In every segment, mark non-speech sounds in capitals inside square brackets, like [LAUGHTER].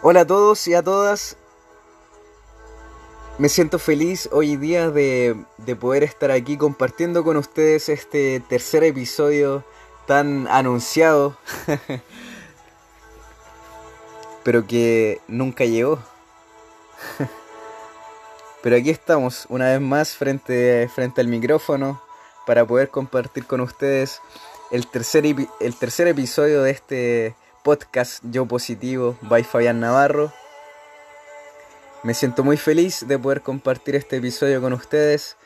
Hola a todos y a todas. Me siento feliz hoy día de, de, poder estar aquí compartiendo con ustedes este tercer episodio tan anunciado, [LAUGHS] pero que nunca llegó. [LAUGHS] pero aquí estamos una vez más frente, frente al micrófono para poder compartir con ustedes el tercer, el tercer episodio de este podcast Yo Positivo by Fabián Navarro. Me siento muy feliz de poder compartir este episodio con ustedes.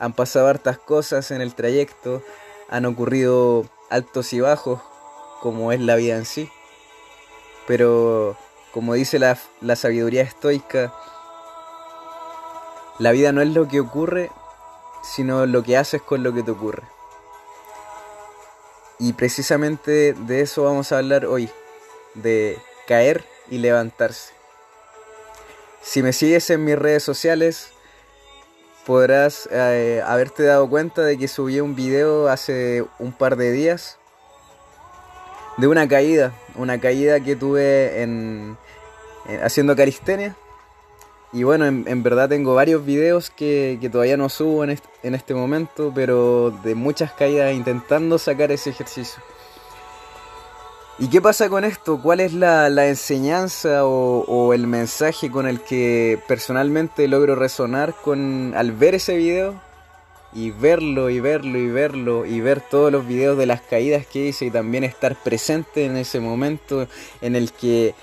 Han pasado hartas cosas en el trayecto, han ocurrido altos y bajos, como es la vida en sí. Pero, como dice la, la sabiduría estoica, la vida no es lo que ocurre, sino lo que haces con lo que te ocurre. Y precisamente de eso vamos a hablar hoy, de caer y levantarse. Si me sigues en mis redes sociales, podrás eh, haberte dado cuenta de que subí un video hace un par de días de una caída, una caída que tuve en, haciendo calistenia. Y bueno, en, verdad tengo varios videos que, todavía no subo en en este momento, pero de muchas caídas intentando sacar ese ejercicio. ¿Y qué pasa con esto? ¿Cuál es la, enseñanza o, el mensaje con el que personalmente logro resonar con al ver ese video? Y verlo y verlo y verlo y ver todos los videos de las caídas que hice y también estar presente en ese momento en el que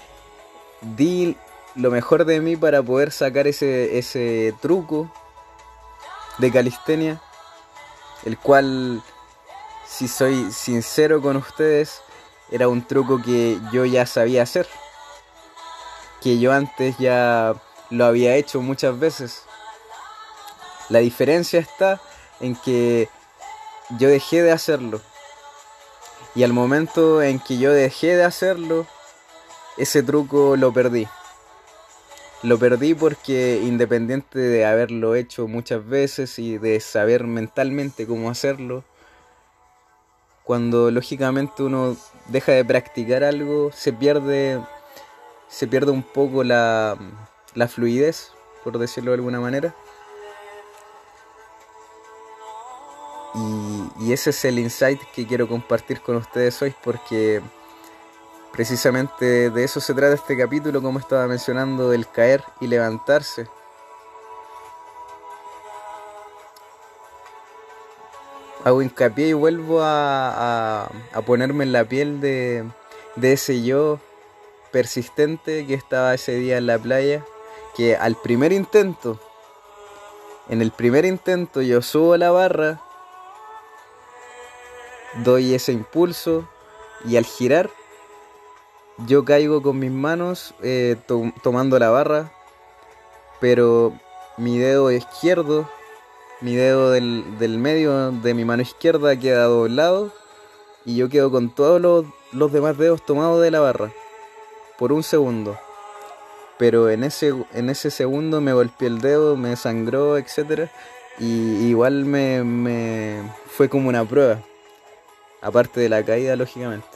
di lo mejor de mí para poder sacar ese, ese truco de calistenia, el cual, si soy sincero con ustedes, era un truco que yo ya sabía hacer. Que yo antes ya lo había hecho muchas veces. La diferencia está en que yo dejé de hacerlo. Y al momento en que yo dejé de hacerlo, ese truco lo perdí. Lo perdí porque independiente de haberlo hecho muchas veces y de saber mentalmente cómo hacerlo, cuando lógicamente uno deja de practicar algo, se pierde, se pierde un poco la, la fluidez, por decirlo de alguna manera. Y, y, ese es el insight que quiero compartir con ustedes hoy porque precisamente de eso se trata este capítulo, como estaba mencionando, del caer y levantarse. Hago hincapié y vuelvo a, ponerme en la piel de, de ese yo persistente que estaba ese día en la playa, que al primer intento, en el primer intento yo subo la barra, doy ese impulso y al girar yo caigo con mis manos eh, tomando la barra, pero mi dedo izquierdo mi dedo del, medio de mi mano izquierda queda doblado y yo quedo con todos los, demás dedos tomados de la barra por un segundo. Pero en ese, en ese segundo me golpeé el dedo, me sangró, etc. Y igual me, me fue como una prueba. Aparte de la caída, lógicamente.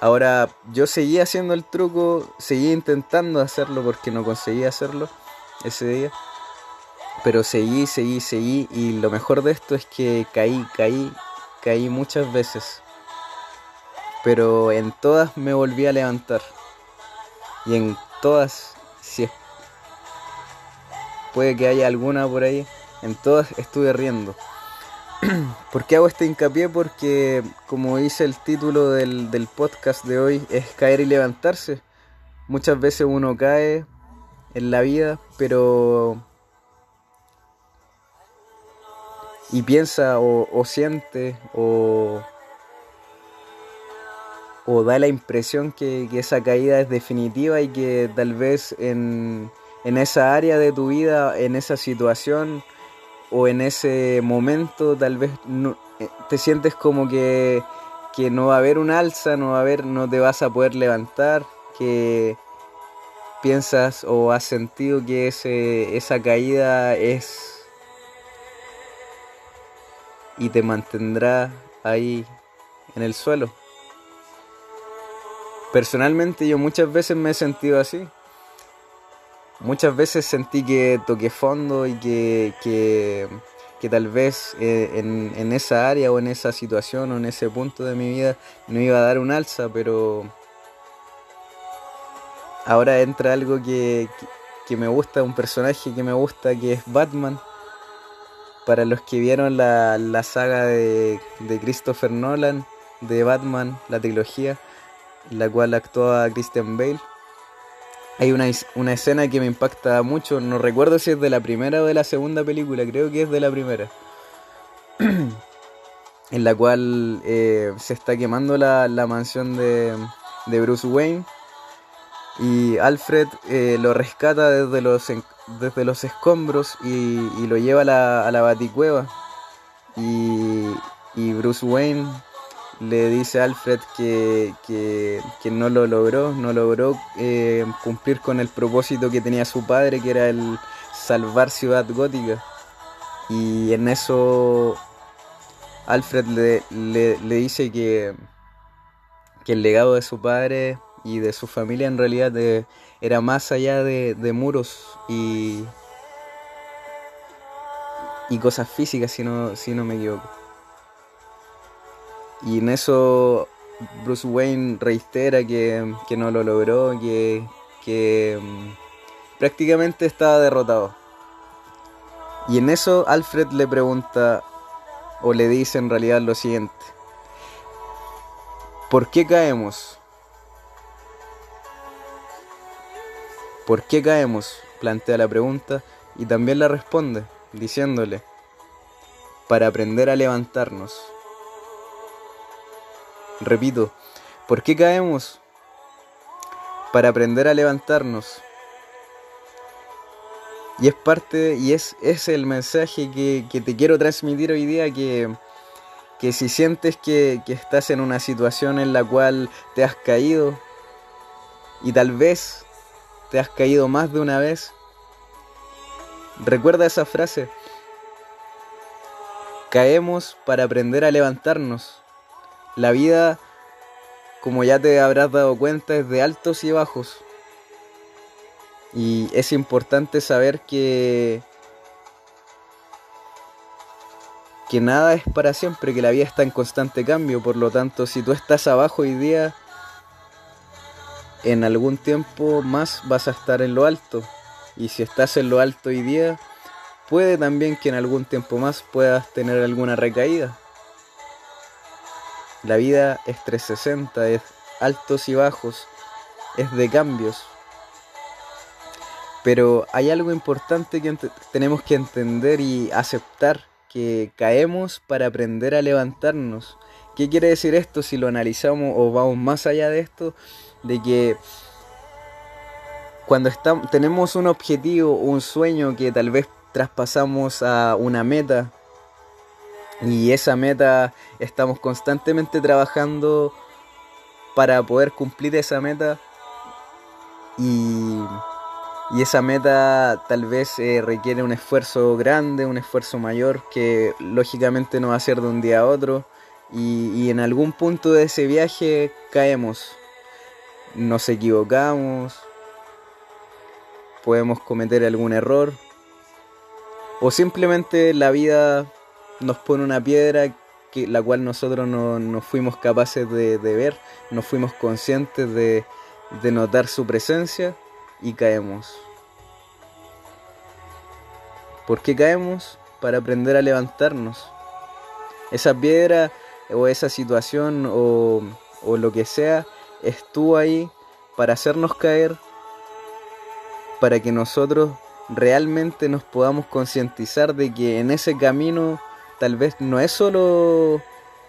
Ahora, yo seguí haciendo el truco, seguí intentando hacerlo porque no conseguí hacerlo ese día. Pero seguí, seguí, seguí y lo mejor de esto es que caí, caí, caí muchas veces. Pero en todas me volví a levantar. Y en todas, si puede que haya alguna por ahí, en todas estuve riendo. [CLEARS THROAT] ¿Por qué hago este hincapié? Porque como dice el título del, del podcast de hoy, es caer y levantarse. Muchas veces uno cae en la vida, pero y piensa o, siente o, o, da la impresión que, esa caída es definitiva y que tal vez en, en esa área de tu vida, en esa situación o en ese momento tal vez no, eh, te sientes como que, que no va a haber un alza, no va a haber, no te vas a poder levantar, que piensas o has sentido que ese, esa caída es y te mantendrá ahí en el suelo. Personalmente yo muchas veces me he sentido así. Muchas veces sentí que toqué fondo y que, que, que tal vez eh, en, en, esa área o en esa situación o en ese punto de mi vida no iba a dar un alza, pero ahora entra algo que, que me gusta, un personaje que me gusta, que es Batman. Para los que vieron la, la saga de, de, Christopher Nolan, de Batman, la trilogía, en la cual actúa Christian Bale, hay una, una, escena que me impacta mucho, no recuerdo si es de la primera o de la segunda película, creo que es de la primera, [CLEARS THROAT] en la cual eh, se está quemando la, la mansión de, de Bruce Wayne y Alfred eh, lo rescata desde los, desde los escombros y, y, lo lleva a la, a la baticueva. Y, y, Bruce Wayne le dice a Alfred que, que, que no lo logró, no logró eh, cumplir con el propósito que tenía su padre, que era el salvar Ciudad Gótica. Y en eso Alfred le, le, le dice que, que el legado de su padre y de su familia en realidad de, era más allá de, de, muros y, y cosas físicas, si no, si no me equivoco. Y en eso Bruce Wayne reitera que, que no lo logró, que, que um, prácticamente estaba derrotado. Y en eso Alfred le pregunta, o le dice en realidad lo siguiente, ¿por qué caemos? ¿Por qué caemos? plantea la pregunta y también la responde, diciéndole, para aprender a levantarnos. Repito, ¿por qué caemos? Para aprender a levantarnos. Y es parte, y es, es el mensaje que, que, te quiero transmitir hoy día, que, que si sientes que, que estás en una situación en la cual te has caído, y tal vez ¿Te has caído más de una vez? Recuerda esa frase. Caemos para aprender a levantarnos. La vida, como ya te habrás dado cuenta, es de altos y bajos. Y es importante saber que que nada es para siempre, que la vida está en constante cambio, por lo tanto, si tú estás abajo hoy día, en algún tiempo más vas a estar en lo alto. Y si estás en lo alto hoy día, puede también que en algún tiempo más puedas tener alguna recaída. La vida es 360, es altos y bajos, es de cambios. Pero hay algo importante que tenemos que entender y aceptar, que caemos para aprender a levantarnos. ¿Qué quiere decir esto si lo analizamos o vamos más allá de esto? De que cuando estamos, tenemos un objetivo, un sueño que tal vez traspasamos a una meta y esa meta estamos constantemente trabajando para poder cumplir esa meta y, y esa meta tal vez eh, requiere un esfuerzo grande, un esfuerzo mayor que lógicamente no va a ser de un día a otro y, en algún punto de ese viaje caemos, nos equivocamos, podemos cometer algún error o simplemente la vida nos pone una piedra que, la cual nosotros no, fuimos capaces de, ver, no fuimos conscientes de, de notar su presencia y caemos. ¿Por qué caemos? Para aprender a levantarnos. Esa piedra o esa situación o, o lo que sea estuvo ahí para hacernos caer, para que nosotros realmente nos podamos concientizar de que en ese camino tal vez no es solo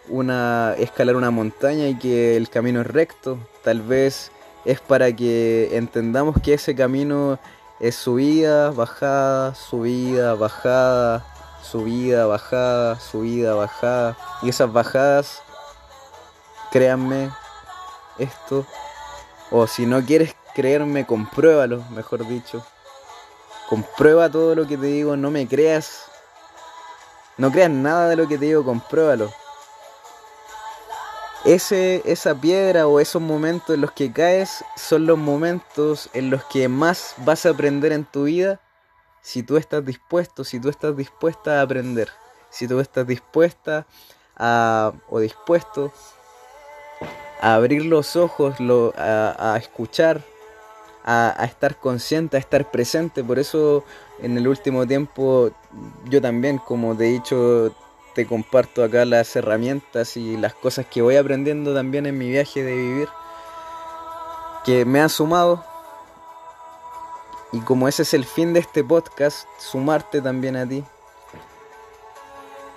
una escalar una montaña y que el camino es recto, tal vez es para que entendamos que ese camino es subida, bajada, subida, bajada, subida, bajada, subida, bajada. Y esas bajadas, créanme, esto, o si no quieres creerme, compruébalo, mejor dicho. Comprueba todo lo que te digo, no me creas. No creas nada de lo que te digo, compruébalo. ese, esa piedra o esos momentos en los que caes son los momentos en los que más vas a aprender en tu vida si tú estás dispuesto, si tú estás dispuesta a aprender, si tú estás dispuesta a, o dispuesto a abrir los ojos, a, escuchar, a, estar consciente, a estar presente. Por eso en el último tiempo yo también, como te he dicho, te comparto acá las herramientas y las cosas que voy aprendiendo también en mi viaje de vivir, que me ha sumado. Y como ese es el fin de este podcast, sumarte también a ti.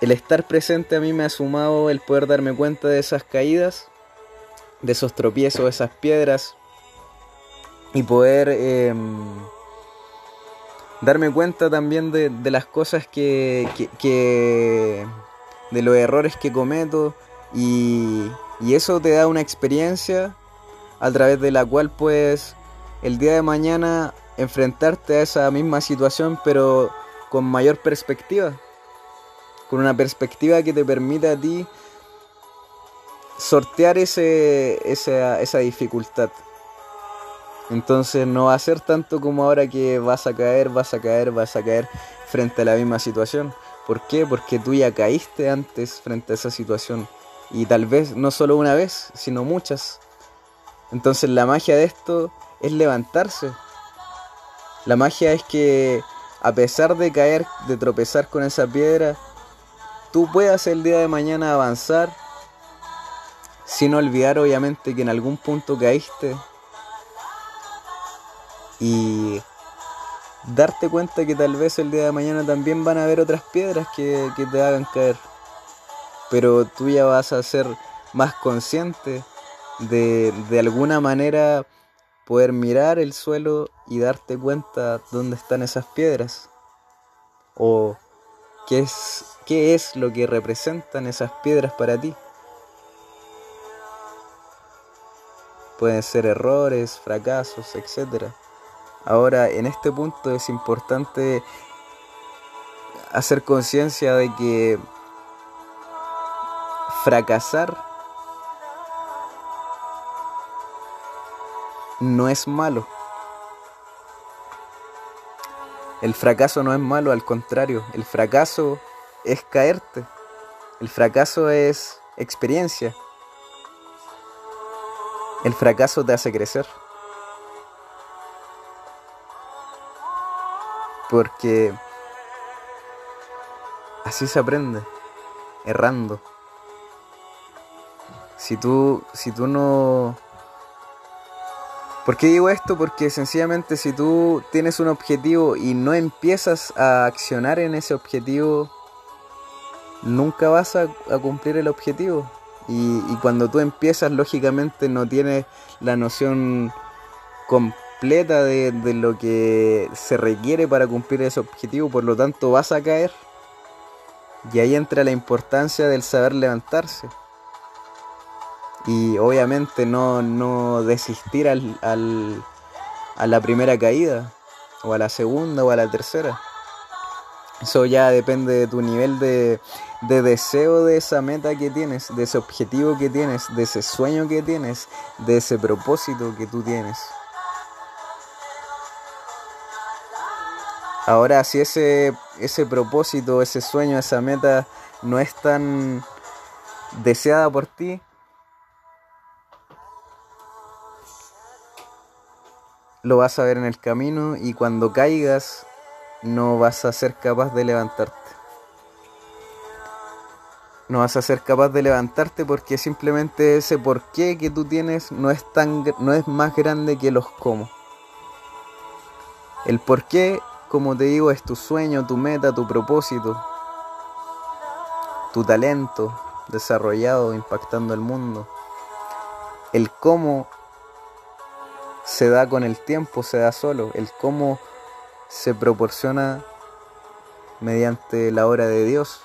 El estar presente a mí me ha sumado el poder darme cuenta de esas caídas de esos tropiezos, esas piedras y poder em, darme cuenta también de, las cosas que, que, de los errores que cometo y, y eso te da una experiencia a través de la cual puedes el día de mañana enfrentarte a esa misma situación pero con mayor perspectiva. Con una perspectiva que te permita a ti sortear ese, esa, esa dificultad. Entonces no va a ser tanto como ahora que vas a caer, vas a caer, vas a caer frente a la misma situación. ¿Por qué? Porque tú ya caíste antes frente a esa situación. Y tal vez no solo una vez, sino muchas. Entonces la magia de esto es levantarse. La magia es que a pesar de caer, de tropezar con esa piedra, tú puedas el día de mañana avanzar sin olvidar obviamente que en algún punto caíste y darte cuenta que tal vez el día de mañana también van a haber otras piedras que, te hagan caer. Pero tú ya vas a ser más consciente de, de alguna manera poder mirar el suelo y darte cuenta dónde están esas piedras. O qué es, qué es lo que representan esas piedras para ti. Pueden ser errores, fracasos, etc. Ahora, en este punto es importante hacer conciencia de que fracasar no es malo. El fracaso no es malo, al contrario, el fracaso es caerte. El fracaso es experiencia. El fracaso te hace crecer. Porque así se aprende, errando. Si tú, si tú no... ¿Por qué digo esto? Porque sencillamente si tú tienes un objetivo y no empiezas a accionar en ese objetivo, nunca vas a, a cumplir el objetivo. Y, cuando tú empiezas, lógicamente no tienes la noción completa de, de, lo que se requiere para cumplir ese objetivo, por lo tanto vas a caer. Y ahí entra la importancia del saber levantarse. Y obviamente no, no desistir al, al, a la primera caída, o a la segunda, o a la tercera. Eso ya depende de tu nivel de, de deseo de esa meta que tienes, de ese objetivo que tienes, de ese sueño que tienes, de ese propósito que tú tienes. Ahora, si ese, ese propósito, ese sueño, esa meta no es tan deseada por ti, lo vas a ver en el camino y cuando caigas no vas a ser capaz de levantarte no vas a ser capaz de levantarte porque simplemente ese porqué que tú tienes no es tan no es más grande que los cómo. El porqué, como te digo, es tu sueño, tu meta, tu propósito, tu talento desarrollado impactando el mundo. El cómo se da con el tiempo, se da solo. El cómo se proporciona mediante la obra de Dios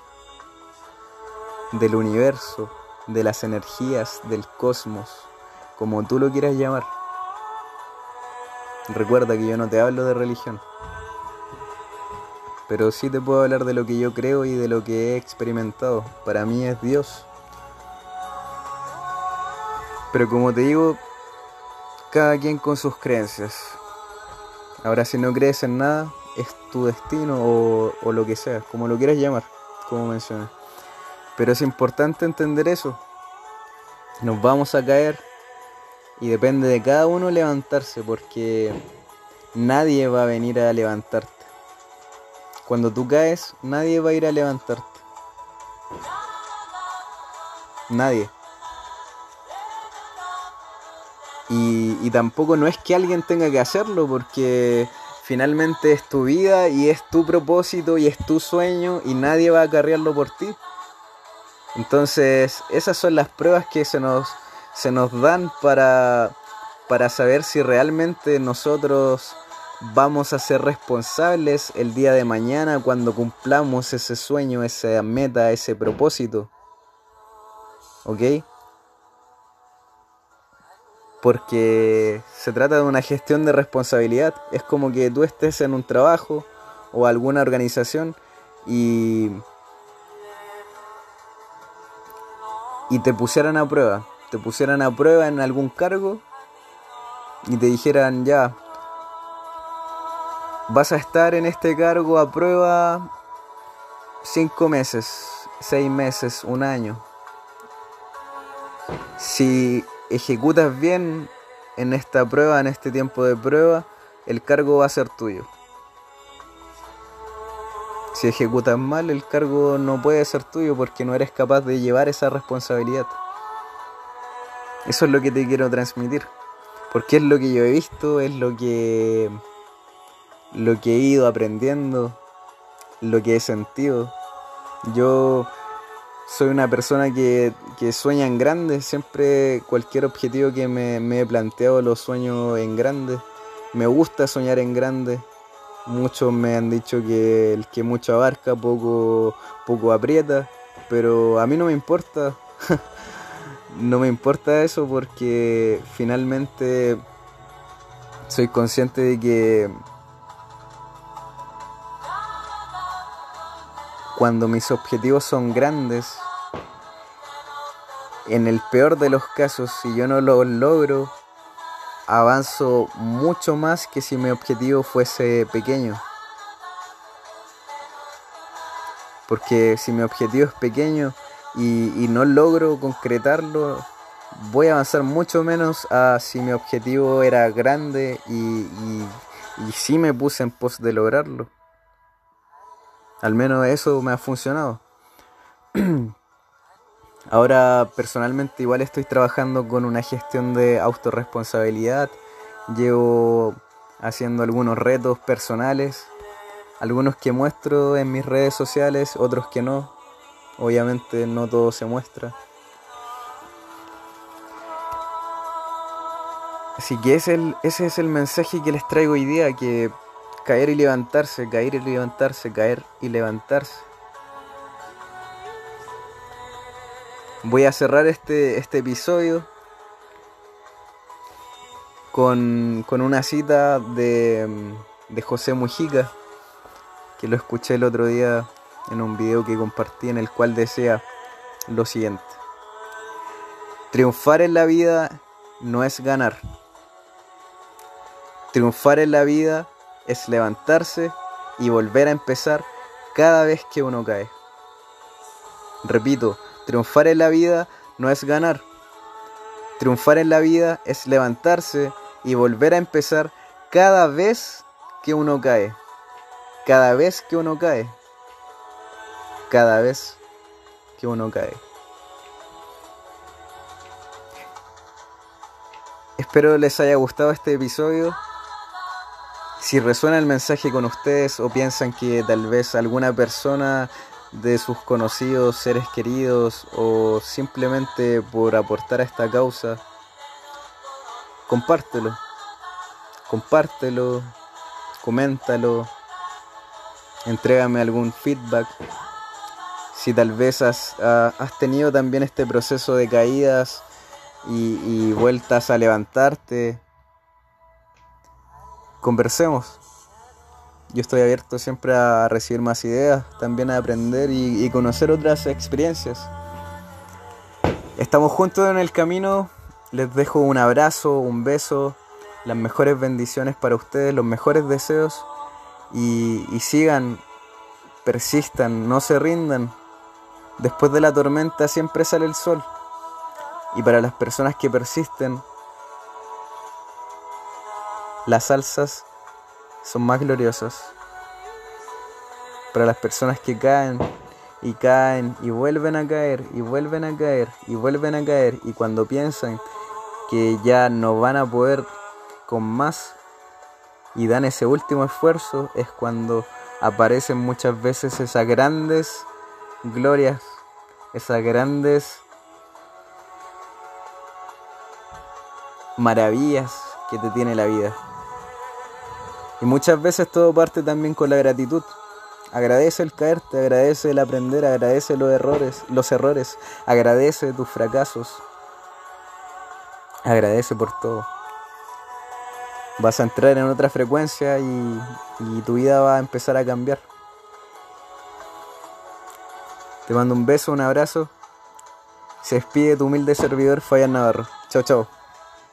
del universo, de las energías, del cosmos, como tú lo quieras llamar. Recuerda que yo no te hablo de religión, pero sí te puedo hablar de lo que yo creo y de lo que he experimentado. Para mí es Dios. Pero como te digo, cada quien con sus creencias. Ahora si no crees en nada, es tu destino o, o lo que sea, como lo quieras llamar, como mencioné. Pero es importante entender eso. Nos vamos a caer y depende de cada uno levantarse porque nadie va a venir a levantarte. Cuando tú caes, nadie va a ir a levantarte. Nadie. Y, y, tampoco no es que alguien tenga que hacerlo porque finalmente es tu vida y es tu propósito y es tu sueño y nadie va a cargarlo por ti. Entonces esas son las pruebas que se nos, se nos dan para, para saber si realmente nosotros vamos a ser responsables el día de mañana cuando cumplamos ese sueño, esa meta, ese propósito. ¿Ok? Porque se trata de una gestión de responsabilidad. Es como que tú estés en un trabajo o alguna organización y, y te pusieran a prueba. Te pusieran a prueba en algún cargo y te dijeran ya, vas a estar en este cargo a prueba cinco meses, seis meses, un año. Si ejecutas bien en esta prueba, en este tiempo de prueba, el cargo va a ser tuyo. Si ejecutas mal, el cargo no puede ser tuyo porque no eres capaz de llevar esa responsabilidad. Eso es lo que te quiero transmitir. Porque es lo que yo he visto, es lo que lo que he ido aprendiendo, lo que he sentido. Yo soy una persona que, sueña en grande, siempre cualquier objetivo que me, he planteado lo sueño en grande. Me gusta soñar en grande. Muchos me han dicho que el que mucho abarca poco, poco aprieta, pero a mí no me importa. [LAUGHS] no me importa eso porque finalmente soy consciente de que cuando mis objetivos son grandes, en el peor de los casos, si yo no lo logro, avanzo mucho más que si mi objetivo fuese pequeño. Porque si mi objetivo es pequeño y, no logro concretarlo, voy a avanzar mucho menos a si mi objetivo era grande y, y sí me puse en pos de lograrlo. Al menos eso me ha funcionado. [CLEARS THROAT] Ahora personalmente igual estoy trabajando con una gestión de autorresponsabilidad. Llevo haciendo algunos retos personales, algunos que muestro en mis redes sociales, otros que no. Obviamente no todo se muestra. Así que ese es el mensaje que les traigo hoy día, que caer y levantarse, caer y levantarse, caer y levantarse. Voy a cerrar este, este episodio con, una cita de, de José Mujica, que lo escuché el otro día en un video que compartí en el cual decía lo siguiente. Triunfar en la vida no es ganar. Triunfar en la vida es levantarse y volver a empezar cada vez que uno cae. Repito, triunfar en la vida no es ganar. Triunfar en la vida es levantarse y volver a empezar cada vez que uno cae. Cada vez que uno cae. Cada vez que uno cae. Espero les haya gustado este episodio. Si resuena el mensaje con ustedes o piensan que tal vez alguna persona de sus conocidos, seres queridos o simplemente por aportar a esta causa, compártelo. Compártelo, coméntalo, entrégame algún feedback. Si tal vez has, tenido también este proceso de caídas y vueltas a levantarte, conversemos. Yo estoy abierto siempre a recibir más ideas, también a aprender y, conocer otras experiencias. Estamos juntos en el camino les dejo un abrazo, un beso, las mejores bendiciones para ustedes, los mejores deseos y, sigan, persistan, no se rindan. Después de la tormenta siempre sale el sol. Y para las personas que persisten, las salsas son más gloriosas. Para las personas que caen y caen y vuelven a caer y vuelven a caer y vuelven a caer y cuando piensan que ya no van a poder con más y dan ese último esfuerzo es cuando aparecen muchas veces esas grandes glorias, esas grandes maravillas que te tiene la vida. Y muchas veces todo parte también con la gratitud. Agradece el caerte, agradece el aprender, agradece los errores, los errores, agradece tus fracasos. Agradece por todo. Vas a entrar en otra frecuencia y, y tu vida va a empezar a cambiar. Te mando un beso, un abrazo. Se despide tu humilde servidor Fabián Navarro. Chao, chao.